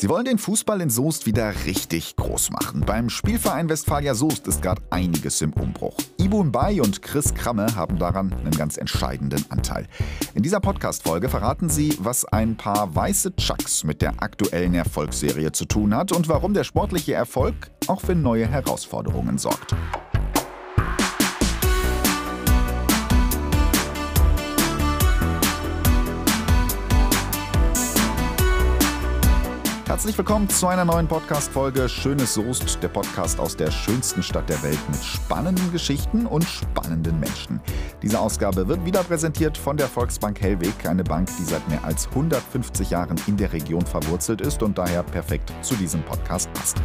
Sie wollen den Fußball in Soest wieder richtig groß machen. Beim Spielverein Westfalia Soest ist gerade einiges im Umbruch. Ibu Mbay und Chris Kramme haben daran einen ganz entscheidenden Anteil. In dieser Podcast-Folge verraten sie, was ein paar weiße Chucks mit der aktuellen Erfolgsserie zu tun hat und warum der sportliche Erfolg auch für neue Herausforderungen sorgt. Herzlich willkommen zu einer neuen Podcast-Folge Schönes Soest, der Podcast aus der schönsten Stadt der Welt mit spannenden Geschichten und spannenden Menschen. Diese Ausgabe wird wieder präsentiert von der Volksbank Hellweg, eine Bank, die seit mehr als 150 Jahren in der Region verwurzelt ist und daher perfekt zu diesem Podcast passt.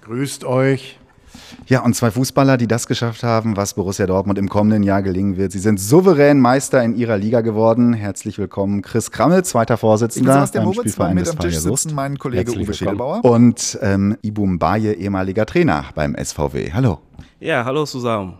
Grüßt euch. Ja, und zwei Fußballer, die das geschafft haben, was Borussia Dortmund im kommenden Jahr gelingen wird. Sie sind souverän Meister in ihrer Liga geworden. Herzlich willkommen, Chris Krammel, zweiter Vorsitzender ich bin beim Moritz, Spielverein mit am Tisch sitzen mein Kollege Uwe Schädelbauer. Und ähm, Ibu Mbaye, ehemaliger Trainer beim SVW. Hallo. Ja, hallo zusammen.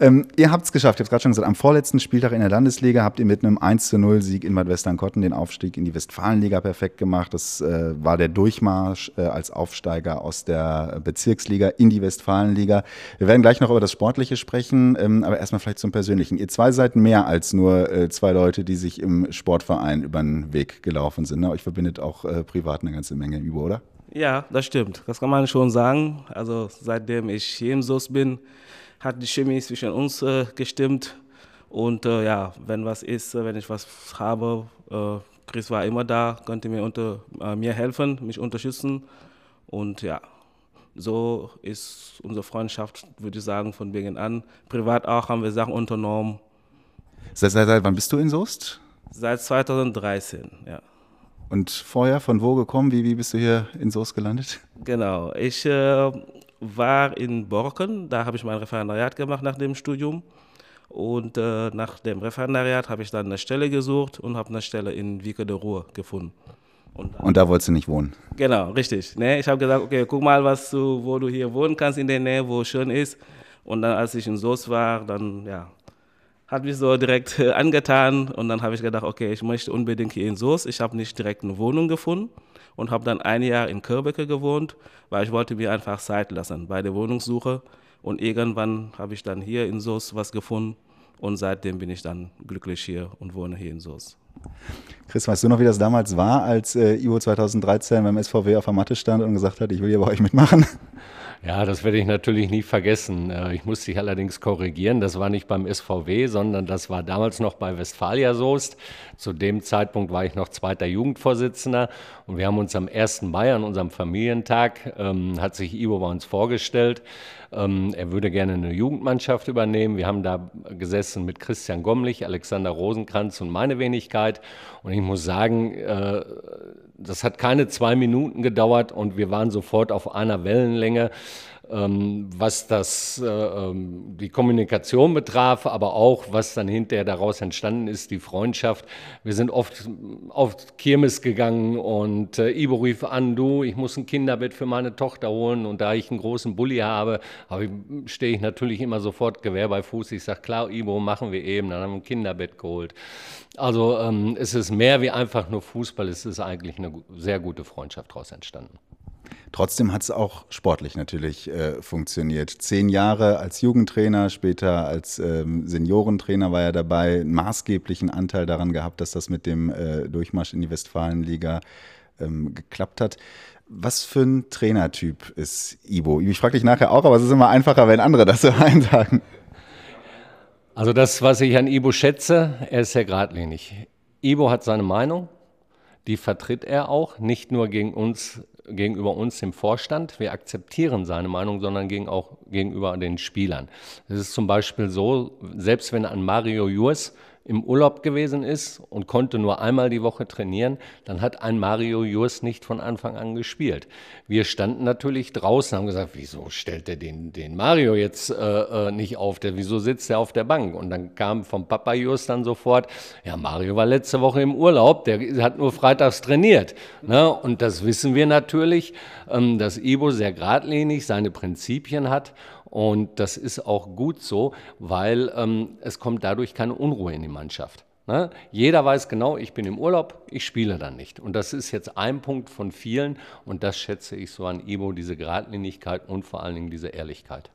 Ähm, ihr habt es geschafft, ich habe es gerade schon gesagt, am vorletzten Spieltag in der Landesliga habt ihr mit einem 1 0 Sieg in Bad Westernkotten den Aufstieg in die Westfalenliga perfekt gemacht. Das äh, war der Durchmarsch äh, als Aufsteiger aus der Bezirksliga in die Westfalenliga. Wir werden gleich noch über das Sportliche sprechen, ähm, aber erstmal vielleicht zum Persönlichen. Ihr zwei seid mehr als nur äh, zwei Leute, die sich im Sportverein über den Weg gelaufen sind. Ne? Euch verbindet auch äh, privat eine ganze Menge über, oder? Ja, das stimmt. Das kann man schon sagen. Also seitdem ich hier im SUS bin, hat die Chemie zwischen uns äh, gestimmt. Und äh, ja, wenn was ist, äh, wenn ich was habe, äh, Chris war immer da, konnte mir, unter, äh, mir helfen, mich unterstützen. Und ja, so ist unsere Freundschaft, würde ich sagen, von Beginn an. Privat auch haben wir Sachen unternommen. Seit, seit, seit wann bist du in Soest? Seit 2013, ja. Und vorher, von wo gekommen? Wie, wie bist du hier in Soest gelandet? Genau, ich äh, war in Borken, da habe ich mein Referendariat gemacht nach dem Studium. Und äh, nach dem Referendariat habe ich dann eine Stelle gesucht und habe eine Stelle in Wieke de Ruhr gefunden. Und, und, da wolltest du nicht wohnen? Genau, richtig. Ne, ich habe gesagt, okay, guck mal, was du, wo du hier wohnen kannst in der Nähe, wo es schön ist. Und dann, als ich in Soos war, dann ja, hat mich so direkt äh, angetan. Und dann habe ich gedacht, okay, ich möchte unbedingt hier in Soos. Ich habe nicht direkt eine Wohnung gefunden und habe dann ein Jahr in Körbecke gewohnt, weil ich wollte mir einfach Zeit lassen bei der Wohnungssuche. Und irgendwann habe ich dann hier in Soos was gefunden und seitdem bin ich dann glücklich hier und wohne hier in Soos. Chris, weißt du noch, wie das damals war, als äh, Ivo 2013 beim SVW auf der Matte stand und gesagt hat, ich will hier bei euch mitmachen? Ja, das werde ich natürlich nie vergessen. Äh, ich muss dich allerdings korrigieren. Das war nicht beim SVW, sondern das war damals noch bei Westfalia Soest. Zu dem Zeitpunkt war ich noch zweiter Jugendvorsitzender und wir haben uns am 1. Mai an unserem Familientag, ähm, hat sich Ivo bei uns vorgestellt. Ähm, er würde gerne eine Jugendmannschaft übernehmen. Wir haben da gesessen mit Christian Gommlich, Alexander Rosenkranz und meine Wenigkeit. Und ich muss sagen, äh, das hat keine zwei Minuten gedauert und wir waren sofort auf einer Wellenlänge. Ähm, was das, äh, ähm, die Kommunikation betraf, aber auch was dann hinterher daraus entstanden ist, die Freundschaft. Wir sind oft auf Kirmes gegangen und äh, Ibo rief an, du, ich muss ein Kinderbett für meine Tochter holen und da ich einen großen Bulli habe, stehe ich natürlich immer sofort Gewehr bei Fuß. Ich sage, klar, Ibo, machen wir eben. Dann haben wir ein Kinderbett geholt. Also ähm, es ist mehr wie einfach nur Fußball, es ist eigentlich eine sehr gute Freundschaft daraus entstanden. Trotzdem hat es auch sportlich natürlich äh, funktioniert. Zehn Jahre als Jugendtrainer, später als ähm, Seniorentrainer war er dabei, einen maßgeblichen Anteil daran gehabt, dass das mit dem äh, Durchmarsch in die Westfalenliga ähm, geklappt hat. Was für ein Trainertyp ist Ibo? Ich frage dich nachher auch, aber es ist immer einfacher, wenn andere das so einsagen. Also das, was ich an Ibo schätze, er ist sehr geradlinig. Ibo hat seine Meinung, die vertritt er auch, nicht nur gegen uns gegenüber uns im Vorstand. Wir akzeptieren seine Meinung, sondern gegen auch gegenüber den Spielern. Es ist zum Beispiel so, selbst wenn an Mario Jurs im Urlaub gewesen ist und konnte nur einmal die Woche trainieren, dann hat ein Mario Jurs nicht von Anfang an gespielt. Wir standen natürlich draußen und haben gesagt, wieso stellt er den, den Mario jetzt äh, äh, nicht auf? Der, wieso sitzt er auf der Bank? Und dann kam vom Papa Jurs dann sofort, ja, Mario war letzte Woche im Urlaub, der hat nur freitags trainiert. Ne? Und das wissen wir natürlich, ähm, dass Ibo sehr geradlinig seine Prinzipien hat und das ist auch gut so, weil ähm, es kommt dadurch keine Unruhe in die Mannschaft. Ne? Jeder weiß genau, ich bin im Urlaub, ich spiele dann nicht. Und das ist jetzt ein Punkt von vielen und das schätze ich so an Ibo, diese Geradlinigkeit und vor allen Dingen diese Ehrlichkeit.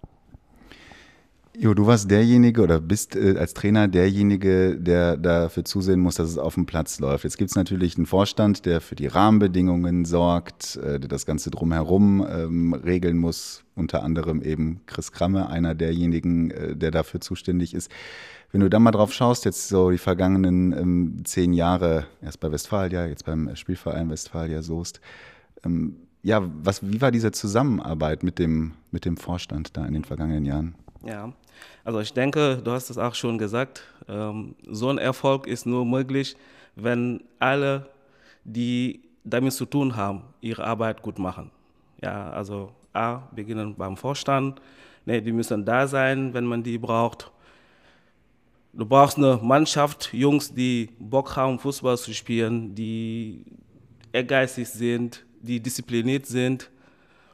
Jo, du warst derjenige oder bist äh, als Trainer derjenige, der dafür zusehen muss, dass es auf dem Platz läuft. Jetzt gibt es natürlich einen Vorstand, der für die Rahmenbedingungen sorgt, äh, der das Ganze drumherum ähm, regeln muss. Unter anderem eben Chris Kramme, einer derjenigen, äh, der dafür zuständig ist. Wenn du dann mal drauf schaust, jetzt so die vergangenen ähm, zehn Jahre, erst bei Westfalia, jetzt beim Spielverein Westfalia Soest, ähm, ja, was, wie war diese Zusammenarbeit mit dem, mit dem Vorstand da in den vergangenen Jahren? Ja, also ich denke, du hast es auch schon gesagt, ähm, so ein Erfolg ist nur möglich, wenn alle, die damit zu tun haben, ihre Arbeit gut machen. Ja, also A, beginnen beim Vorstand, ne, die müssen da sein, wenn man die braucht. Du brauchst eine Mannschaft, Jungs, die Bock haben, Fußball zu spielen, die ehrgeizig sind, die diszipliniert sind.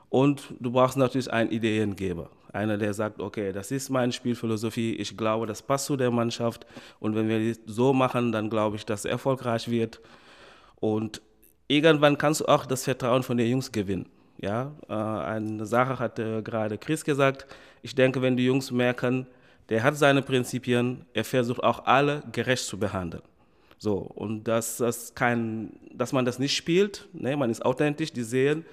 Und du brauchst natürlich einen Ideengeber. Einer, der sagt, okay, das ist meine Spielphilosophie, ich glaube, das passt zu der Mannschaft und wenn wir das so machen, dann glaube ich, dass es erfolgreich wird. Und irgendwann kannst du auch das Vertrauen von den Jungs gewinnen. Ja, äh, eine Sache hat äh, gerade Chris gesagt. Ich denke, wenn die Jungs merken, der hat seine Prinzipien, er versucht auch alle gerecht zu behandeln. So, und dass, das kein, dass man das nicht spielt, ne, man ist authentisch, die sehen,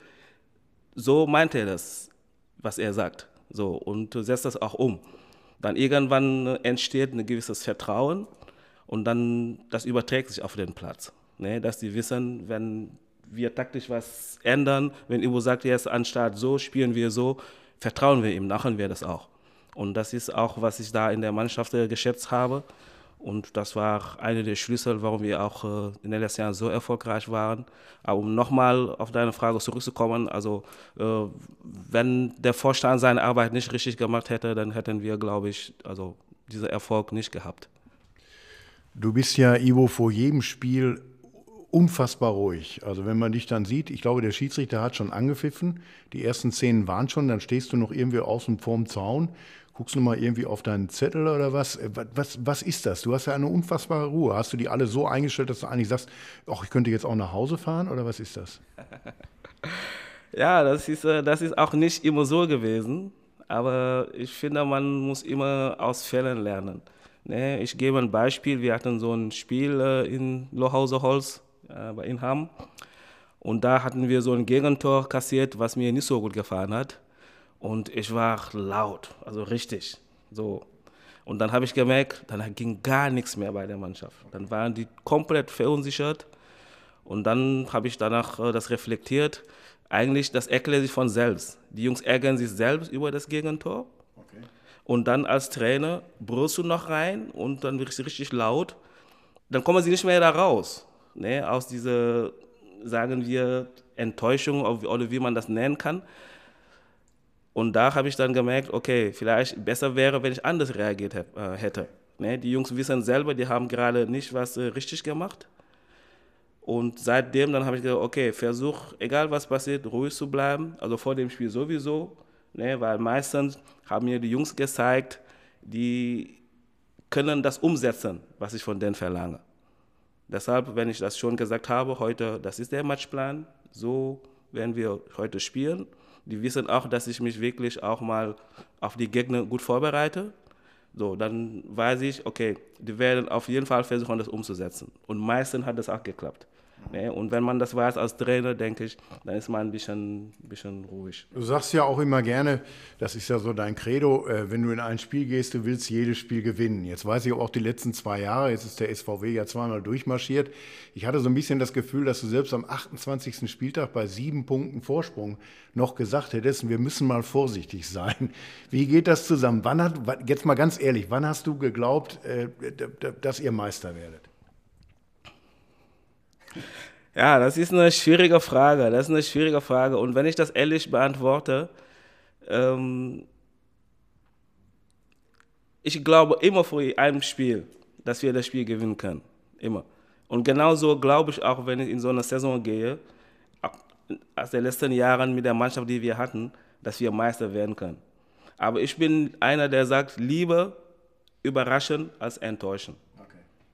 so meint er das, was er sagt. So, und du setzt das auch um. Dann irgendwann entsteht ein gewisses Vertrauen und dann das überträgt sich auf den Platz. Ne? Dass die wissen, wenn wir taktisch was ändern, wenn Ivo sagt, jetzt anstatt so, spielen wir so, vertrauen wir ihm, machen wir das auch. Und das ist auch, was ich da in der Mannschaft geschätzt habe. Und das war einer der Schlüssel, warum wir auch äh, in den letzten Jahren so erfolgreich waren. Aber um nochmal auf deine Frage zurückzukommen, also äh, wenn der Vorstand seine Arbeit nicht richtig gemacht hätte, dann hätten wir, glaube ich, also diesen Erfolg nicht gehabt. Du bist ja, Ivo, vor jedem Spiel unfassbar ruhig. Also wenn man dich dann sieht, ich glaube, der Schiedsrichter hat schon angepfiffen, die ersten Szenen waren schon, dann stehst du noch irgendwie außen vorm Zaun Guckst du mal irgendwie auf deinen Zettel oder was? Äh, was? Was ist das? Du hast ja eine unfassbare Ruhe. Hast du die alle so eingestellt, dass du eigentlich sagst, ach, ich könnte jetzt auch nach Hause fahren oder was ist das? ja, das ist, äh, das ist auch nicht immer so gewesen. Aber ich finde, man muss immer aus Fällen lernen. Ne, ich gebe ein Beispiel. Wir hatten so ein Spiel äh, in Lohauser Holz bei Inham. Und da hatten wir so ein Gegentor kassiert, was mir nicht so gut gefallen hat. Und ich war laut, also richtig. So. Und dann habe ich gemerkt, dann ging gar nichts mehr bei der Mannschaft. Dann waren die komplett verunsichert. Und dann habe ich danach äh, das reflektiert. Eigentlich, das erklärt sich von selbst. Die Jungs ärgern sich selbst über das Gegentor. Okay. Und dann als Trainer brüllst du noch rein und dann wird es richtig laut. Dann kommen sie nicht mehr da raus. Ne? Aus dieser, sagen wir, Enttäuschung oder wie man das nennen kann. Und da habe ich dann gemerkt, okay, vielleicht besser wäre, wenn ich anders reagiert äh, hätte. Ne? Die Jungs wissen selber, die haben gerade nicht was äh, richtig gemacht. Und seitdem dann habe ich gesagt, okay, versuch, egal was passiert, ruhig zu bleiben. Also vor dem Spiel sowieso, ne? weil meistens haben mir die Jungs gezeigt, die können das umsetzen, was ich von denen verlange. Deshalb, wenn ich das schon gesagt habe, heute, das ist der Matchplan, so werden wir heute spielen. Die wissen auch, dass ich mich wirklich auch mal auf die Gegner gut vorbereite. So, dann weiß ich, okay, die werden auf jeden Fall versuchen, das umzusetzen. Und meistens hat das auch geklappt. Ne? Und wenn man das weiß als Trainer, denke ich, dann ist man ein bisschen, bisschen ruhig. Du sagst ja auch immer gerne, das ist ja so dein Credo, äh, wenn du in ein Spiel gehst, du willst jedes Spiel gewinnen. Jetzt weiß ich auch die letzten zwei Jahre, jetzt ist der SVW ja zweimal durchmarschiert. Ich hatte so ein bisschen das Gefühl, dass du selbst am 28. Spieltag bei sieben Punkten Vorsprung noch gesagt hättest, wir müssen mal vorsichtig sein. Wie geht das zusammen? Wann hat, jetzt mal ganz ehrlich, wann hast du geglaubt, äh, dass ihr Meister werdet? Ja, das ist eine schwierige Frage. Das ist eine schwierige Frage. Und wenn ich das ehrlich beantworte, ähm, ich glaube immer vor einem Spiel, dass wir das Spiel gewinnen können. Immer. Und genauso glaube ich auch, wenn ich in so eine Saison gehe, aus den letzten Jahren mit der Mannschaft, die wir hatten, dass wir Meister werden können. Aber ich bin einer, der sagt, lieber überraschen als enttäuschen.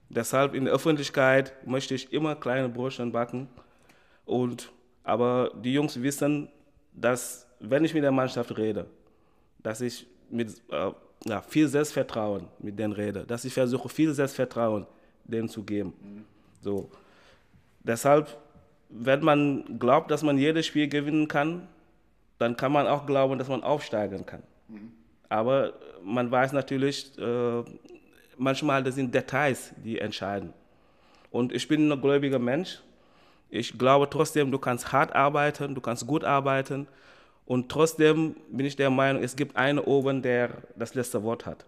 Deshalb in der Öffentlichkeit möchte ich immer kleine Brötchen backen. Und, aber die Jungs wissen, dass wenn ich mit der Mannschaft rede, dass ich mit äh, ja, viel Selbstvertrauen mit denen rede, dass ich versuche, viel Selbstvertrauen denen zu geben. Mhm. So. Deshalb, wenn man glaubt, dass man jedes Spiel gewinnen kann, dann kann man auch glauben, dass man aufsteigen kann. Mhm. Aber man weiß natürlich, äh, manchmal das sind Details, die entscheiden. Und ich bin ein gläubiger Mensch. Ich glaube trotzdem, du kannst hart arbeiten, du kannst gut arbeiten. Und trotzdem bin ich der Meinung, es gibt einen oben, der das letzte Wort hat.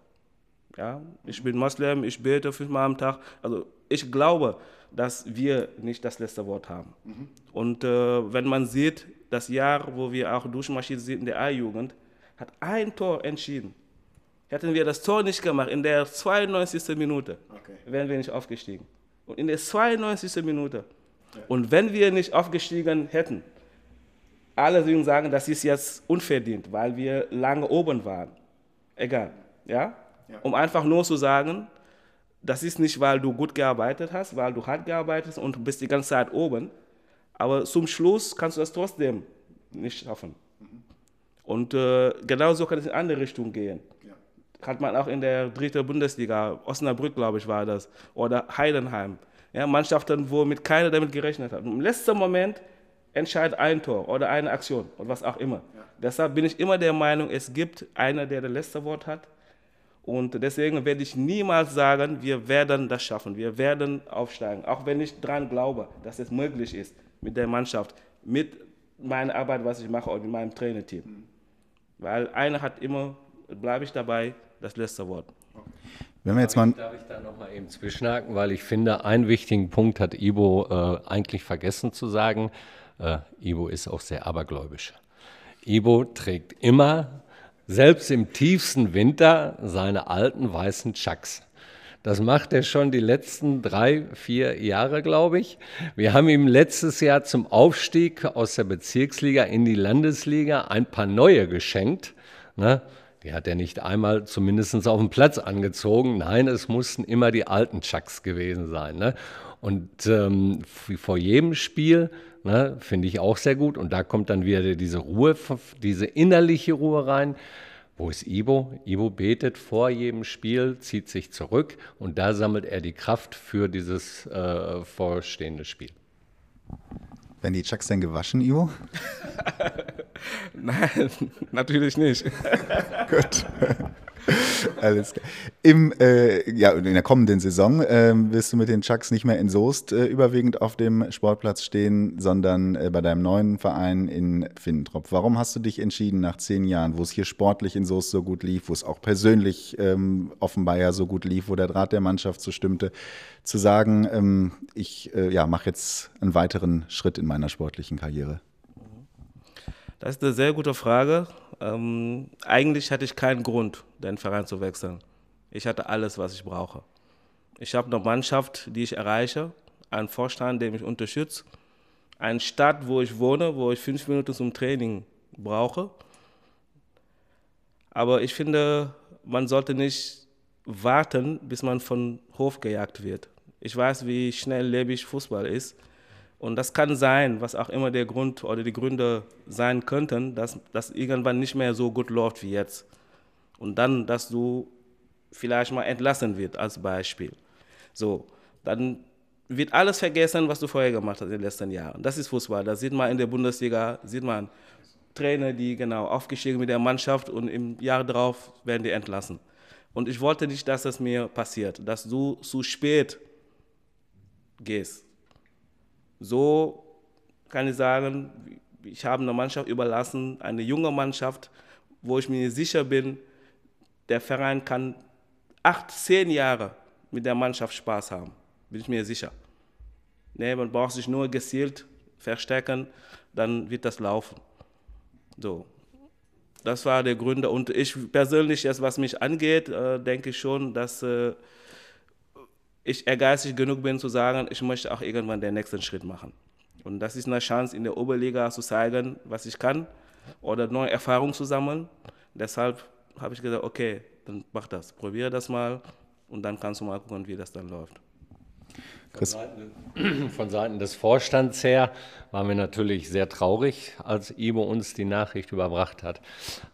Ja, ich bin Moslem, ich bete fünfmal am Tag. Also ich glaube, dass wir nicht das letzte Wort haben. Mhm. Und äh, wenn man sieht, das Jahr, wo wir auch durchmarschiert sind in der A-Jugend, hat ein Tor entschieden. Hätten wir das Tor nicht gemacht, in der 92. Minute, okay. wären wir nicht aufgestiegen. Und in der 92. Minute. Ja. Und wenn wir nicht aufgestiegen hätten, alle würden sagen, das ist jetzt unverdient, weil wir lange oben waren. Egal. Ja? ja? Um einfach nur zu sagen, das ist nicht, weil du gut gearbeitet hast, weil du hart gearbeitet hast und bist die ganze Zeit oben. Aber zum Schluss kannst du das trotzdem nicht schaffen. Mhm. Und äh, genauso kann es in andere Richtungen gehen. Ja. Hat man auch in der dritten Bundesliga, Osnabrück, glaube ich, war das, oder Heidenheim. Ja, Mannschaften, wo mit keiner damit gerechnet hat. Und Im letzten Moment entscheidet ein Tor oder eine Aktion oder was auch immer. Ja. Deshalb bin ich immer der Meinung, es gibt einer, der das letzte Wort hat. Und deswegen werde ich niemals sagen, wir werden das schaffen, wir werden aufsteigen. Auch wenn ich daran glaube, dass es möglich ist mit der Mannschaft, mit meiner Arbeit, was ich mache und mit meinem Trainerteam. Mhm. Weil einer hat immer, bleibe ich dabei, das letzte Wort. Wenn wir jetzt mal darf ich da nochmal eben zwischenhaken, weil ich finde, einen wichtigen Punkt hat Ibo äh, eigentlich vergessen zu sagen. Äh, Ibo ist auch sehr abergläubisch. Ibo trägt immer selbst im tiefsten Winter seine alten weißen Chucks. Das macht er schon die letzten drei, vier Jahre, glaube ich. Wir haben ihm letztes Jahr zum Aufstieg aus der Bezirksliga in die Landesliga ein paar neue geschenkt. Ne? Die hat er nicht einmal zumindest auf dem Platz angezogen. Nein, es mussten immer die alten Chucks gewesen sein. Ne? Und ähm, vor jedem Spiel Ne, Finde ich auch sehr gut. Und da kommt dann wieder diese Ruhe, diese innerliche Ruhe rein. Wo ist Ibo? Ibo betet vor jedem Spiel, zieht sich zurück und da sammelt er die Kraft für dieses äh, vorstehende Spiel. Werden die Chucks denn gewaschen, Ivo? Nein, natürlich nicht. Gut. Alles klar. Im, äh, ja, in der kommenden Saison äh, wirst du mit den Chucks nicht mehr in Soest äh, überwiegend auf dem Sportplatz stehen, sondern äh, bei deinem neuen Verein in Finnentrop. Warum hast du dich entschieden, nach zehn Jahren, wo es hier sportlich in Soest so gut lief, wo es auch persönlich ähm, offenbar ja so gut lief, wo der Draht der Mannschaft so stimmte, zu sagen, ähm, ich äh, ja, mache jetzt einen weiteren Schritt in meiner sportlichen Karriere? Das ist eine sehr gute Frage. Ähm, eigentlich hatte ich keinen Grund, den Verein zu wechseln. Ich hatte alles, was ich brauche. Ich habe eine Mannschaft, die ich erreiche, einen Vorstand, der mich unterstützt, eine Stadt, wo ich wohne, wo ich fünf Minuten zum Training brauche. Aber ich finde, man sollte nicht warten, bis man von Hof gejagt wird. Ich weiß, wie schnelllebig Fußball ist. Und das kann sein, was auch immer der Grund oder die Gründe sein könnten, dass das irgendwann nicht mehr so gut läuft wie jetzt. Und dann, dass du vielleicht mal entlassen wird als Beispiel. So, dann wird alles vergessen, was du vorher gemacht hast in den letzten Jahren. Das ist Fußball. Das sieht man in der Bundesliga, sieht man Trainer, die genau aufgestiegen mit der Mannschaft und im Jahr darauf werden die entlassen. Und ich wollte nicht, dass das mir passiert, dass du zu spät gehst. So kann ich sagen, ich habe eine Mannschaft überlassen, eine junge Mannschaft, wo ich mir sicher bin, der Verein kann acht, zehn Jahre mit der Mannschaft Spaß haben. Bin ich mir sicher. Nee, man braucht sich nur gezielt verstärken, dann wird das laufen. So. Das war der Grund. Und ich persönlich, jetzt, was mich angeht, äh, denke ich schon, dass äh, ich ehrgeizig genug bin zu sagen, ich möchte auch irgendwann den nächsten Schritt machen. Und das ist eine Chance, in der Oberliga zu zeigen, was ich kann oder neue Erfahrungen zu sammeln. Deshalb habe ich gesagt, okay, dann mach das, probiere das mal und dann kannst du mal gucken, wie das dann läuft. Von Seiten, von Seiten des Vorstands her waren wir natürlich sehr traurig, als Ibo uns die Nachricht überbracht hat.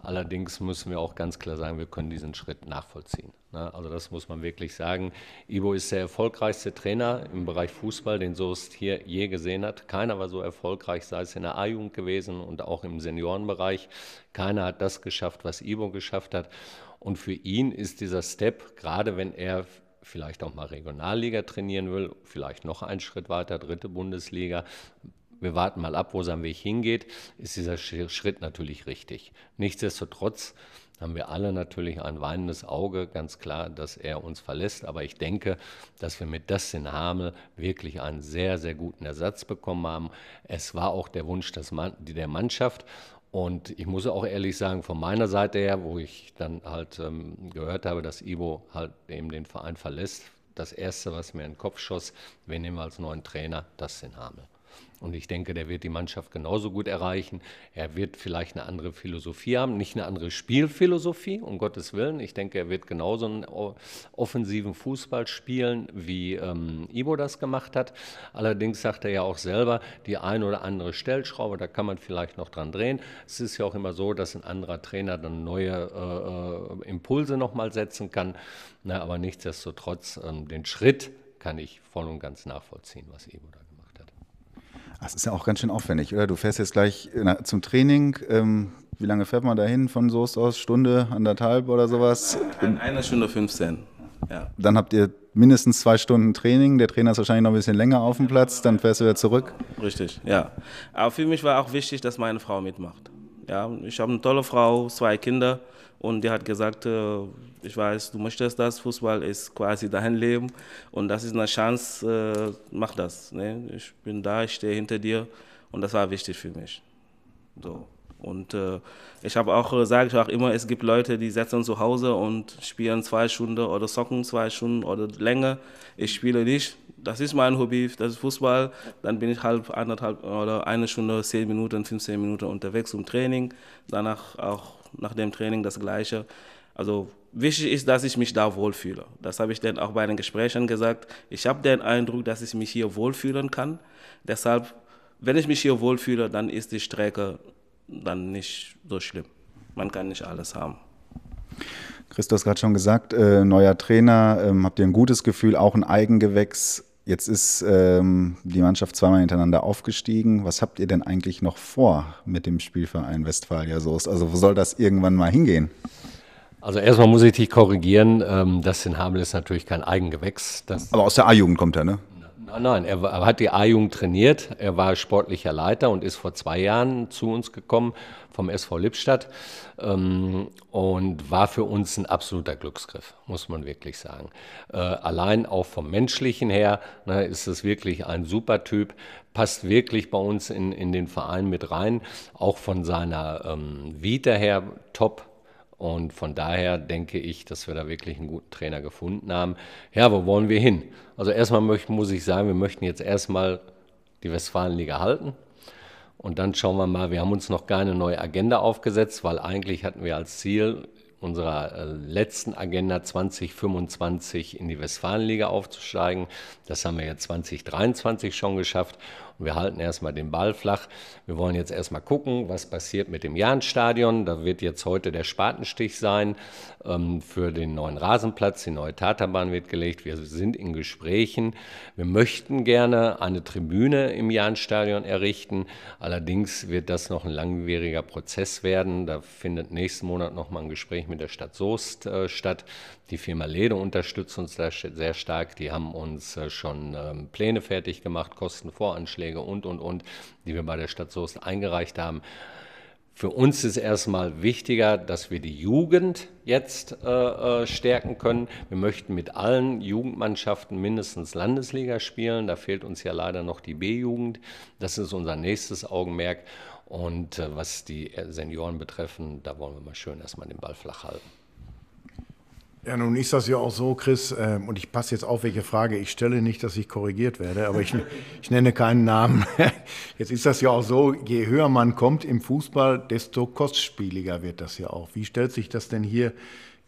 Allerdings müssen wir auch ganz klar sagen, wir können diesen Schritt nachvollziehen. Ne? Also das muss man wirklich sagen. Ibo ist der erfolgreichste Trainer im Bereich Fußball, den Soest hier je gesehen hat. Keiner war so erfolgreich, sei es in der A-Jugend gewesen und auch im Seniorenbereich. Keiner hat das geschafft, was Ibo geschafft hat. Und für ihn ist dieser Step, gerade wenn er vielleicht auch mal Regionalliga trainieren will, vielleicht noch einen Schritt weiter, dritte Bundesliga. Wir warten mal ab, wo sein Weg hingeht, ist dieser Schritt natürlich richtig. Nichtsdestotrotz haben wir alle natürlich ein weinendes Auge, ganz klar, dass er uns verlässt. Aber ich denke, dass wir mit Dustin Hamel wirklich einen sehr, sehr guten Ersatz bekommen haben. Es war auch der Wunsch der Mannschaft. Und ich muss auch ehrlich sagen, von meiner Seite her, wo ich dann halt ähm, gehört habe, dass Ivo halt eben den Verein verlässt, das Erste, was mir in den Kopf schoss, wir nehmen als neuen Trainer das den Hamel. Und ich denke, der wird die Mannschaft genauso gut erreichen. Er wird vielleicht eine andere Philosophie haben, nicht eine andere Spielphilosophie, um Gottes Willen. Ich denke, er wird genauso einen offensiven Fußball spielen, wie ähm, Ibo das gemacht hat. Allerdings sagt er ja auch selber, die ein oder andere Stellschraube, da kann man vielleicht noch dran drehen. Es ist ja auch immer so, dass ein anderer Trainer dann neue äh, Impulse nochmal setzen kann. Na, aber nichtsdestotrotz, ähm, den Schritt kann ich voll und ganz nachvollziehen, was Ibo da das ist ja auch ganz schön aufwendig, oder? Du fährst jetzt gleich zum Training. Ähm, wie lange fährt man dahin von Soest aus? Stunde, anderthalb oder sowas? In einer Stunde 15. Ja. Dann habt ihr mindestens zwei Stunden Training. Der Trainer ist wahrscheinlich noch ein bisschen länger auf dem Platz. Dann fährst du wieder zurück. Richtig, ja. Aber für mich war auch wichtig, dass meine Frau mitmacht. Ja, ich habe eine tolle Frau, zwei Kinder. Und die hat gesagt, äh, ich weiß, du möchtest das, Fußball ist quasi dein Leben und das ist eine Chance, äh, mach das. Ne? Ich bin da, ich stehe hinter dir und das war wichtig für mich. So. Und äh, ich habe auch, sage ich auch immer, es gibt Leute, die sitzen zu Hause und spielen zwei Stunden oder zocken zwei Stunden oder länger. Ich spiele nicht. Das ist mein Hobby, das ist Fußball. Dann bin ich halb, anderthalb oder eine Stunde, zehn Minuten, 15 Minuten unterwegs zum Training. Danach auch nach dem Training das Gleiche. Also wichtig ist, dass ich mich da wohlfühle. Das habe ich dann auch bei den Gesprächen gesagt. Ich habe den Eindruck, dass ich mich hier wohlfühlen kann. Deshalb, wenn ich mich hier wohlfühle, dann ist die Strecke dann nicht so schlimm. Man kann nicht alles haben. Christoph hat gerade schon gesagt, äh, neuer Trainer, ähm, habt ihr ein gutes Gefühl, auch ein Eigengewächs. Jetzt ist ähm, die Mannschaft zweimal hintereinander aufgestiegen. Was habt ihr denn eigentlich noch vor mit dem Spielverein Westfalia Soest? Also wo soll das irgendwann mal hingehen? Also erstmal muss ich dich korrigieren, ähm, Dustin Hamel ist natürlich kein Eigengewächs. Das Aber aus der A-Jugend kommt er, ne? Nein, nein, er, hat die A-Jugend trainiert, er war sportlicher Leiter und ist vor zwei Jahren zu uns gekommen vom SV Lippstadt ähm, und war für uns ein absoluter Glücksgriff, muss man wirklich sagen. Äh, allein auch vom menschlichen her ne, ist es wirklich ein super Typ, passt wirklich bei uns in, in den Verein mit rein, auch von seiner ähm, Vita her top und von daher denke ich, dass wir da wirklich einen guten Trainer gefunden haben. Ja, wo wollen wir hin? Also erstmal muss ich sagen, wir möchten jetzt erstmal die Westfalenliga halten. Und dann schauen wir mal, wir haben uns noch keine neue Agenda aufgesetzt, weil eigentlich hatten wir als Ziel, unserer äh, letzten Agenda 2025 in die Westfalenliga aufzusteigen. Das haben wir jetzt 2023 schon geschafft. Wir halten erstmal den Ball flach. Wir wollen jetzt erstmal gucken, was passiert mit dem Jahnstadion. Da wird jetzt heute der Spatenstich sein ähm, für den neuen Rasenplatz. Die neue Taterbahn wird gelegt. Wir sind in Gesprächen. Wir möchten gerne eine Tribüne im Jahnstadion errichten. Allerdings wird das noch ein langwieriger Prozess werden. Da findet nächsten Monat noch mal ein Gespräch mit der Stadt Soest äh, statt. Die Firma Lede unterstützt uns da sehr stark. Die haben uns äh, schon ähm, Pläne fertig gemacht, Kostenvoranschläge und, und, und, die wir bei der Stadt Soest eingereicht haben. Für uns ist erstmal wichtiger, dass wir die Jugend jetzt äh, äh, stärken können. Wir möchten mit allen Jugendmannschaften mindestens Landesliga spielen. Da fehlt uns ja leider noch die B-Jugend. Das ist unser nächstes Augenmerk. Und äh, was die Senioren betreffen, da wollen wir mal schön erstmal den Ball flach halten. Ja, nun ist das ja auch so, Chris, äh, und ich passe jetzt auf, welche Frage ich stelle, nicht, dass ich korrigiert werde, aber ich, ich nenne keinen Namen. Jetzt ist das ja auch so, je höher man kommt im Fußball, desto kostspieliger wird das ja auch. Wie stellt sich das denn hier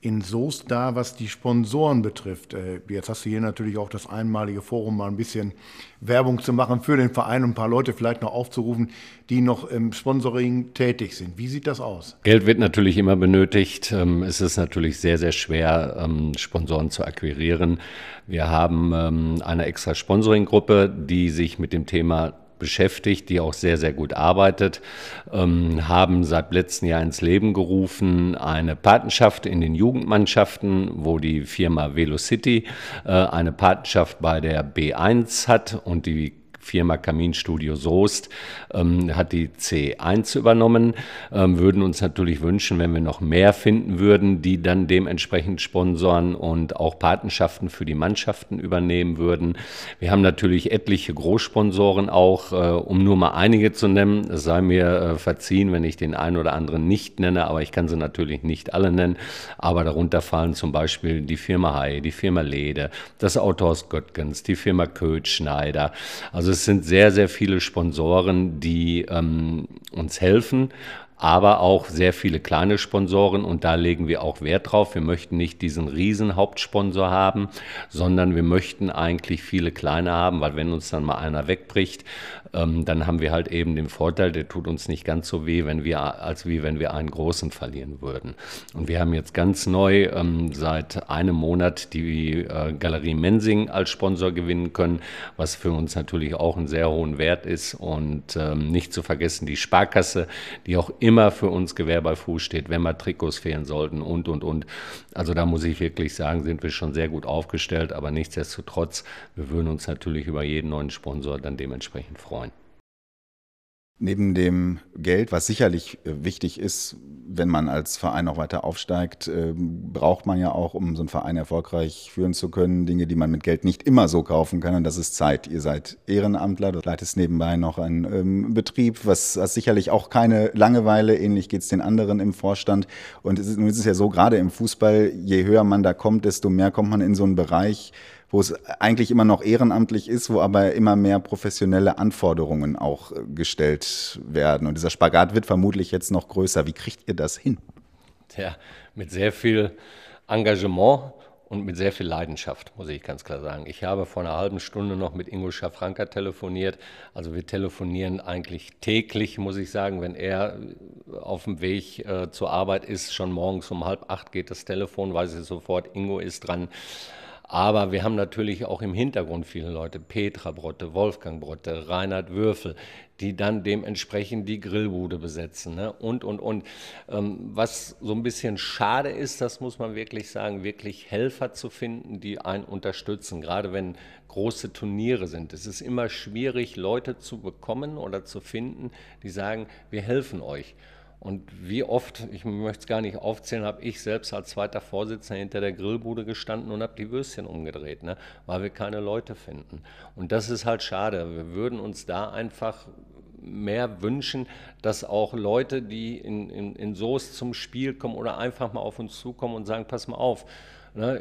in Soest da, was die Sponsoren betrifft. Äh, jetzt hast du hier natürlich auch das einmalige Forum, mal ein bisschen Werbung zu machen für den Verein und ein paar Leute vielleicht noch aufzurufen, die noch im Sponsoring tätig sind. Wie sieht das aus? Geld wird natürlich immer benötigt. Ähm, es ist natürlich sehr, sehr schwer, ähm, Sponsoren zu akquirieren. Wir haben ähm, eine extra Sponsoringgruppe, die sich mit dem Thema beschäftigt, die auch sehr, sehr gut arbeitet, ähm, haben seit letztem Jahr ins Leben gerufen eine Patenschaft in den Jugendmannschaften, wo die Firma Velocity äh, eine Patenschaft bei der B1 hat und die Firma Kaminstudio Soest ähm, hat die C1 übernommen. Ähm, würden uns natürlich wünschen, wenn wir noch mehr finden würden, die dann dementsprechend sponsoren und auch Patenschaften für die Mannschaften übernehmen würden. Wir haben natürlich etliche Großsponsoren auch, äh, um nur mal einige zu nennen. Es sei mir äh, verziehen, wenn ich den einen oder anderen nicht nenne, aber ich kann sie natürlich nicht alle nennen. Aber darunter fallen zum Beispiel die Firma Hai, die Firma Lede, das Autohaus Göttgens, die Firma Köth Schneider. Also es sind sehr, sehr viele Sponsoren, die ähm, uns helfen, aber auch sehr viele kleine Sponsoren und da legen wir auch Wert drauf. Wir möchten nicht diesen riesen Hauptsponsor haben, sondern wir möchten eigentlich viele kleine haben, weil wenn uns dann mal einer wegbricht, ähm, dann haben wir halt eben den Vorteil, der tut uns nicht ganz so weh, wenn wir, als wie wenn wir einen großen verlieren würden. Und wir haben jetzt ganz neu ähm, seit einem Monat die äh, Galerie Mensing als Sponsor gewinnen können, was für uns natürlich auch einen sehr hohen Wert ist und ähm, nicht zu vergessen die Sparkasse, die auch immer für uns Gewehr bei Fuß steht, wenn mal Trikots fehlen sollten und, und, und. Also da muss ich wirklich sagen, sind wir schon sehr gut aufgestellt, aber nichtsdestotrotz, wir würden uns natürlich über jeden neuen Sponsor dann dementsprechend freuen. Neben dem Geld, was sicherlich äh, wichtig ist, wenn man als Verein noch weiter aufsteigt, ähm, braucht man ja auch, um so einen Verein erfolgreich führen zu können, Dinge, die man mit Geld nicht immer so kaufen kann. Und das ist Zeit. Ihr seid Ehrenamtler, du leitest nebenbei noch einen ähm, Betrieb, was, was sicherlich auch keine Langeweile. Ähnlich geht es den anderen im Vorstand. Und es ist, nun ist es ja so, gerade im Fußball, je höher man da kommt, desto mehr kommt man in so einen Bereich, wo es eigentlich immer noch ehrenamtlich ist, wo aber immer mehr professionelle Anforderungen auch äh, gestellt werden. Und dieser Spagat wird vermutlich jetzt noch größer. Wie kriegt ihr das hin? Ja, mit sehr viel Engagement und mit sehr viel Leidenschaft, muss ich ganz klar sagen. Ich habe vor einer halben Stunde noch mit Ingo Schafranka telefoniert. Also wir telefonieren eigentlich täglich, muss ich sagen. Wenn er auf dem Weg äh, zur Arbeit ist, schon morgens um halb acht geht das Telefon, weiß ich sofort, Ingo ist dran. Aber wir haben natürlich auch im Hintergrund viele Leute, Petra Brotte, Wolfgang Brotte, Reinhard Würfel, die dann dementsprechend die Grillbude besetzen ne? und, und, und. Ähm, was so ein bisschen schade ist, das muss man wirklich sagen, wirklich Helfer zu finden, die einen unterstützen, gerade wenn große Turniere sind. Es ist immer schwierig, Leute zu bekommen oder zu finden, die sagen, wir helfen euch. Und wie oft, ich möchte es gar nicht aufzählen, habe ich selbst als zweiter Vorsitzender hinter der Grillbude gestanden und habe die Würstchen umgedreht, ne? weil wir keine Leute finden. Und das ist halt schade. Wir würden uns da einfach mehr wünschen, dass auch Leute, die in, in, in Soest zum Spiel kommen oder einfach mal auf uns zukommen und sagen, pass mal auf,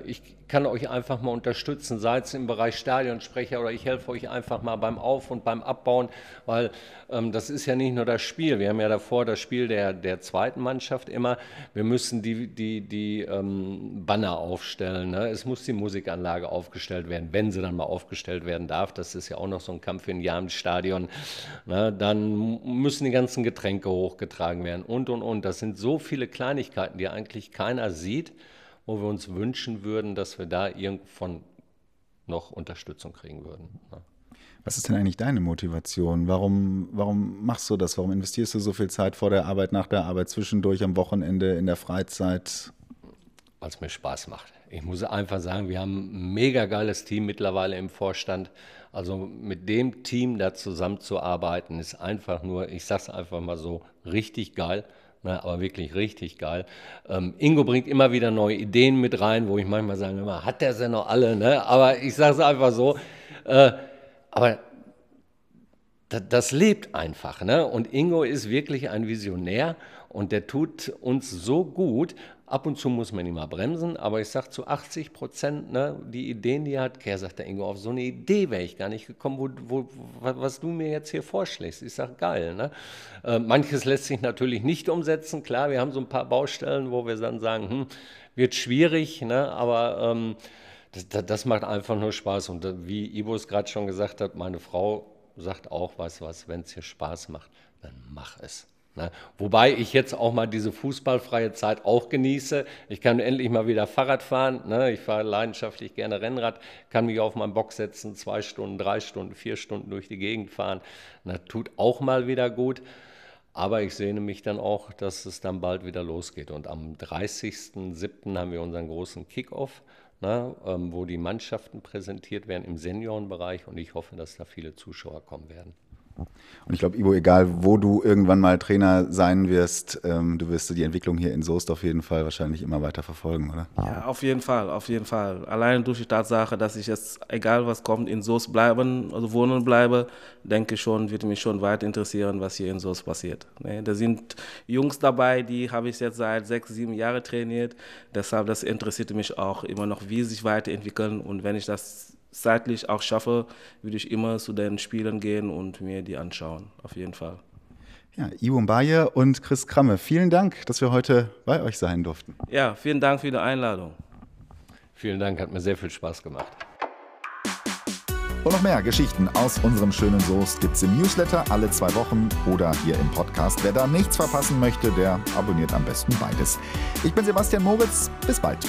ich kann euch einfach mal unterstützen, sei es im Bereich Stadionsprecher oder ich helfe euch einfach mal beim Auf- und beim Abbauen, weil ähm, das ist ja nicht nur das Spiel. Wir haben ja davor das Spiel der, der zweiten Mannschaft immer. Wir müssen die, die, die ähm, Banner aufstellen. Ne? Es muss die Musikanlage aufgestellt werden, wenn sie dann mal aufgestellt werden darf. Das ist ja auch noch so ein Kampf in Jahr im Stadion. Ne? Dann müssen die ganzen Getränke hochgetragen werden und, und, und. Das sind so viele Kleinigkeiten, die eigentlich keiner sieht wo wir uns wünschen würden, dass wir da irgendwann noch Unterstützung kriegen würden. Ja. Was ist denn eigentlich deine Motivation? Warum, warum machst du das? Warum investierst du so viel Zeit vor der Arbeit, nach der Arbeit, zwischendurch, am Wochenende, in der Freizeit? Weil es mir Spaß macht. Ich muss einfach sagen, wir haben ein mega geiles Team mittlerweile im Vorstand. Also mit dem Team da zusammenzuarbeiten, ist einfach nur, ich sage es einfach mal so, richtig geil. Ne, aber wirklich richtig geil. Ähm, Ingo bringt immer wieder neue Ideen mit rein, wo ich manchmal sage, immer, hat der sie noch alle? Ne? Aber ich sage es einfach so. Äh, aber das, das lebt einfach. Ne? Und Ingo ist wirklich ein Visionär und der tut uns so gut. Ab und zu muss man ihn mal bremsen, aber ich sage zu 80 Prozent, ne, die Ideen, die er hat, Kerr sagt der Ingo, auf so eine Idee wäre ich gar nicht gekommen, wo, wo, was du mir jetzt hier vorschlägst. Ich sage, geil. Ne? Äh, manches lässt sich natürlich nicht umsetzen, klar, wir haben so ein paar Baustellen, wo wir dann sagen, hm, wird schwierig, ne? aber ähm, das, das, macht einfach nur Spaß. Und wie Ivo es gerade schon gesagt hat, meine Frau sagt auch, weißt du was, wenn es hier Spaß macht, dann mach es. Ne? Wobei ich jetzt auch mal diese fußballfreie Zeit auch genieße. Ich kann endlich mal wieder Fahrrad fahren. Ne? Ich fahre leidenschaftlich gerne Rennrad, kann mich auf meinen Bock setzen, zwei Stunden, drei Stunden, vier Stunden durch die Gegend fahren. Das tut auch mal wieder gut. Aber ich sehne mich dann auch, dass es dann bald wieder losgeht. Und am 30.07. haben wir unseren großen Kickoff, ne, ähm, wo die Mannschaften präsentiert werden im Seniorenbereich. Und ich hoffe, dass da viele Zuschauer kommen werden. Und ich glaube, Ivo, egal wo du irgendwann mal Trainer sein wirst, ähm, du wirst die Entwicklung hier in Soest auf jeden Fall wahrscheinlich immer weiter verfolgen, oder? Ja, auf jeden Fall, auf jeden Fall. Allein durch die Tatsache, dass ich jetzt, egal was kommt, in Soest bleiben, also wohnen bleibe, denke ich schon, wird mich schon weiter interessieren, was hier in Soest passiert. Ne? Da sind Jungs dabei, die habe ich jetzt seit sechs, sieben Jahren trainiert. Deshalb, das interessiert mich auch immer noch, wie sie sich weiterentwickeln. Und wenn ich das zeitlich auch schaffe, würde ich immer zu den Spielen gehen und mir die anschauen, auf jeden Fall. Ja, Ivo Mbaye und Chris Kramme, vielen Dank, dass wir heute bei euch sein durften. Ja, vielen Dank für die Einladung. Vielen Dank, hat mir sehr viel Spaß gemacht. Und noch mehr Geschichten aus unserem schönen Soest gibt es im Newsletter alle zwei Wochen oder hier im Podcast. Wer da nichts verpassen möchte, der abonniert am besten beides. Ich bin Sebastian Moritz. Bis bald.